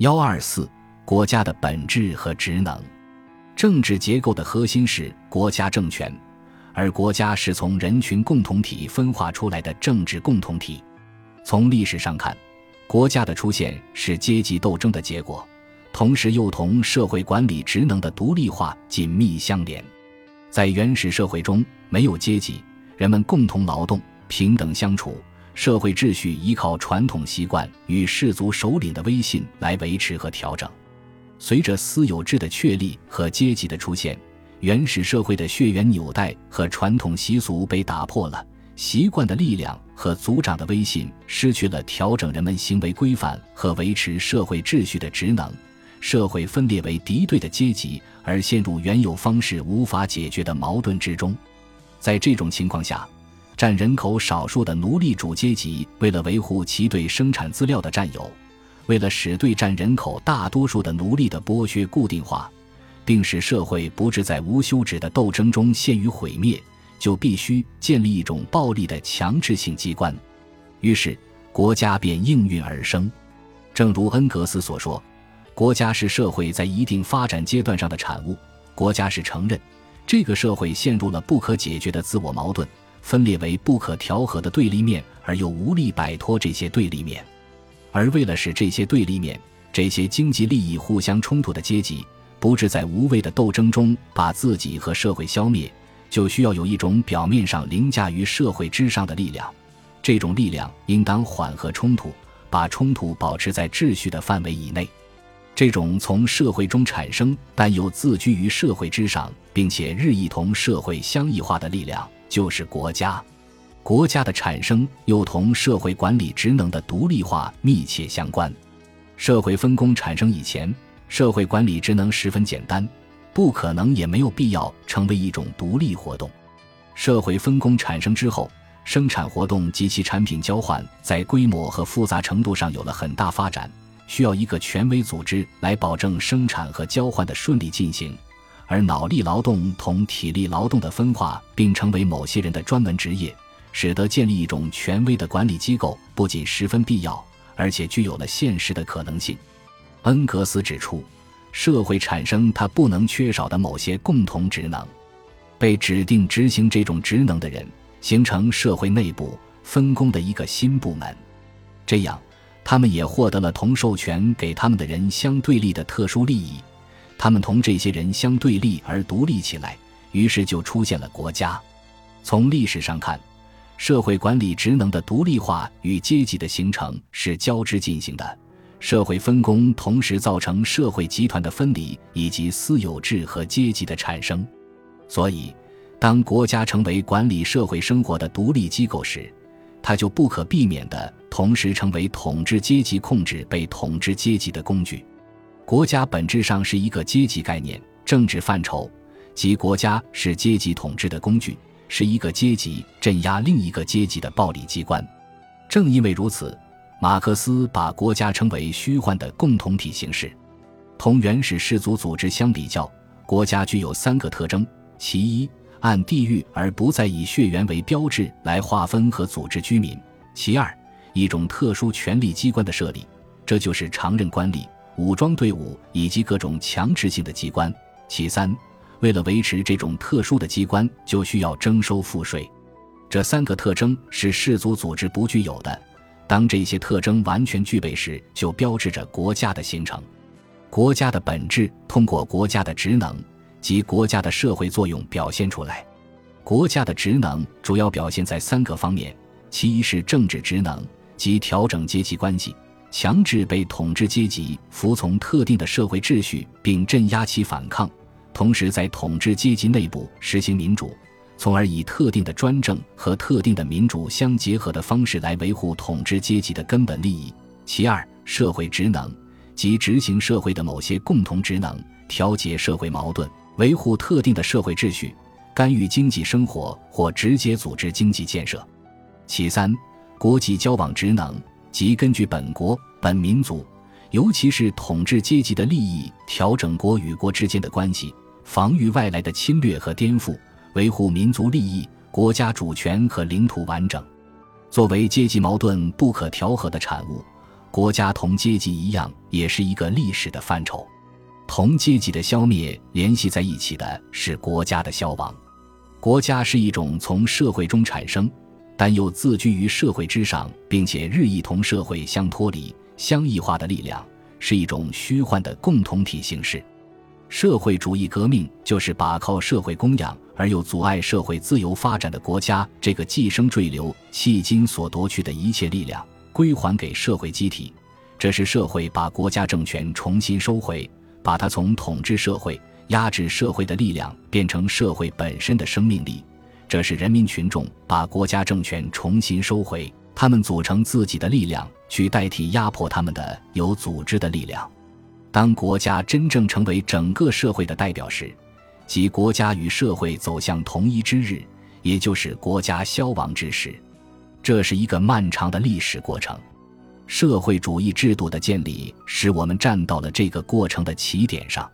幺二四，国家的本质和职能。政治结构的核心是国家政权，而国家是从人群共同体分化出来的政治共同体。从历史上看，国家的出现是阶级斗争的结果，同时又同社会管理职能的独立化紧密相连。在原始社会中，没有阶级，人们共同劳动，平等相处。社会秩序依靠传统习惯与氏族首领的威信来维持和调整。随着私有制的确立和阶级的出现，原始社会的血缘纽带和传统习俗被打破了，习惯的力量和族长的威信失去了调整人们行为规范和维持社会秩序的职能，社会分裂为敌对的阶级，而陷入原有方式无法解决的矛盾之中。在这种情况下，占人口少数的奴隶主阶级，为了维护其对生产资料的占有，为了使对占人口大多数的奴隶的剥削固定化，并使社会不致在无休止的斗争中陷于毁灭，就必须建立一种暴力的强制性机关。于是，国家便应运而生。正如恩格斯所说：“国家是社会在一定发展阶段上的产物。国家是承认这个社会陷入了不可解决的自我矛盾。”分裂为不可调和的对立面，而又无力摆脱这些对立面，而为了使这些对立面、这些经济利益互相冲突的阶级，不致在无谓的斗争中把自己和社会消灭，就需要有一种表面上凌驾于社会之上的力量。这种力量应当缓和冲突，把冲突保持在秩序的范围以内。这种从社会中产生但又自居于社会之上，并且日益同社会相异化的力量。就是国家，国家的产生又同社会管理职能的独立化密切相关。社会分工产生以前，社会管理职能十分简单，不可能也没有必要成为一种独立活动。社会分工产生之后，生产活动及其产品交换在规模和复杂程度上有了很大发展，需要一个权威组织来保证生产和交换的顺利进行。而脑力劳动同体力劳动的分化，并成为某些人的专门职业，使得建立一种权威的管理机构不仅十分必要，而且具有了现实的可能性。恩格斯指出，社会产生它不能缺少的某些共同职能，被指定执行这种职能的人，形成社会内部分工的一个新部门，这样，他们也获得了同授权给他们的人相对立的特殊利益。他们同这些人相对立而独立起来，于是就出现了国家。从历史上看，社会管理职能的独立化与阶级的形成是交织进行的。社会分工同时造成社会集团的分离以及私有制和阶级的产生。所以，当国家成为管理社会生活的独立机构时，它就不可避免地同时成为统治阶级控制被统治阶级的工具。国家本质上是一个阶级概念、政治范畴，即国家是阶级统治的工具，是一个阶级镇压另一个阶级的暴力机关。正因为如此，马克思把国家称为虚幻的共同体形式。同原始氏族组织相比较，国家具有三个特征：其一，按地域而不再以血缘为标志来划分和组织居民；其二，一种特殊权力机关的设立，这就是常任官吏。武装队伍以及各种强制性的机关。其三，为了维持这种特殊的机关，就需要征收赋税。这三个特征是氏族组织不具有的。当这些特征完全具备时，就标志着国家的形成。国家的本质通过国家的职能及国家的社会作用表现出来。国家的职能主要表现在三个方面：其一是政治职能，即调整阶级关系。强制被统治阶级服从特定的社会秩序，并镇压其反抗；同时，在统治阶级内部实行民主，从而以特定的专政和特定的民主相结合的方式来维护统治阶级的根本利益。其二，社会职能，即执行社会的某些共同职能，调节社会矛盾，维护特定的社会秩序，干预经济生活或直接组织经济建设。其三，国际交往职能。即根据本国本民族，尤其是统治阶级的利益，调整国与国之间的关系，防御外来的侵略和颠覆，维护民族利益、国家主权和领土完整。作为阶级矛盾不可调和的产物，国家同阶级一样，也是一个历史的范畴。同阶级的消灭联系在一起的是国家的消亡。国家是一种从社会中产生，但又自居于社会之上，并且日益同社会相脱离、相异化的力量，是一种虚幻的共同体形式。社会主义革命就是把靠社会供养而又阻碍社会自由发展的国家这个寄生坠流迄今所夺去的一切力量归还给社会机体，这是社会把国家政权重新收回。把它从统治社会、压制社会的力量变成社会本身的生命力，这是人民群众把国家政权重新收回，他们组成自己的力量去代替压迫他们的有组织的力量。当国家真正成为整个社会的代表时，即国家与社会走向同一之日，也就是国家消亡之时。这是一个漫长的历史过程。社会主义制度的建立，使我们站到了这个过程的起点上。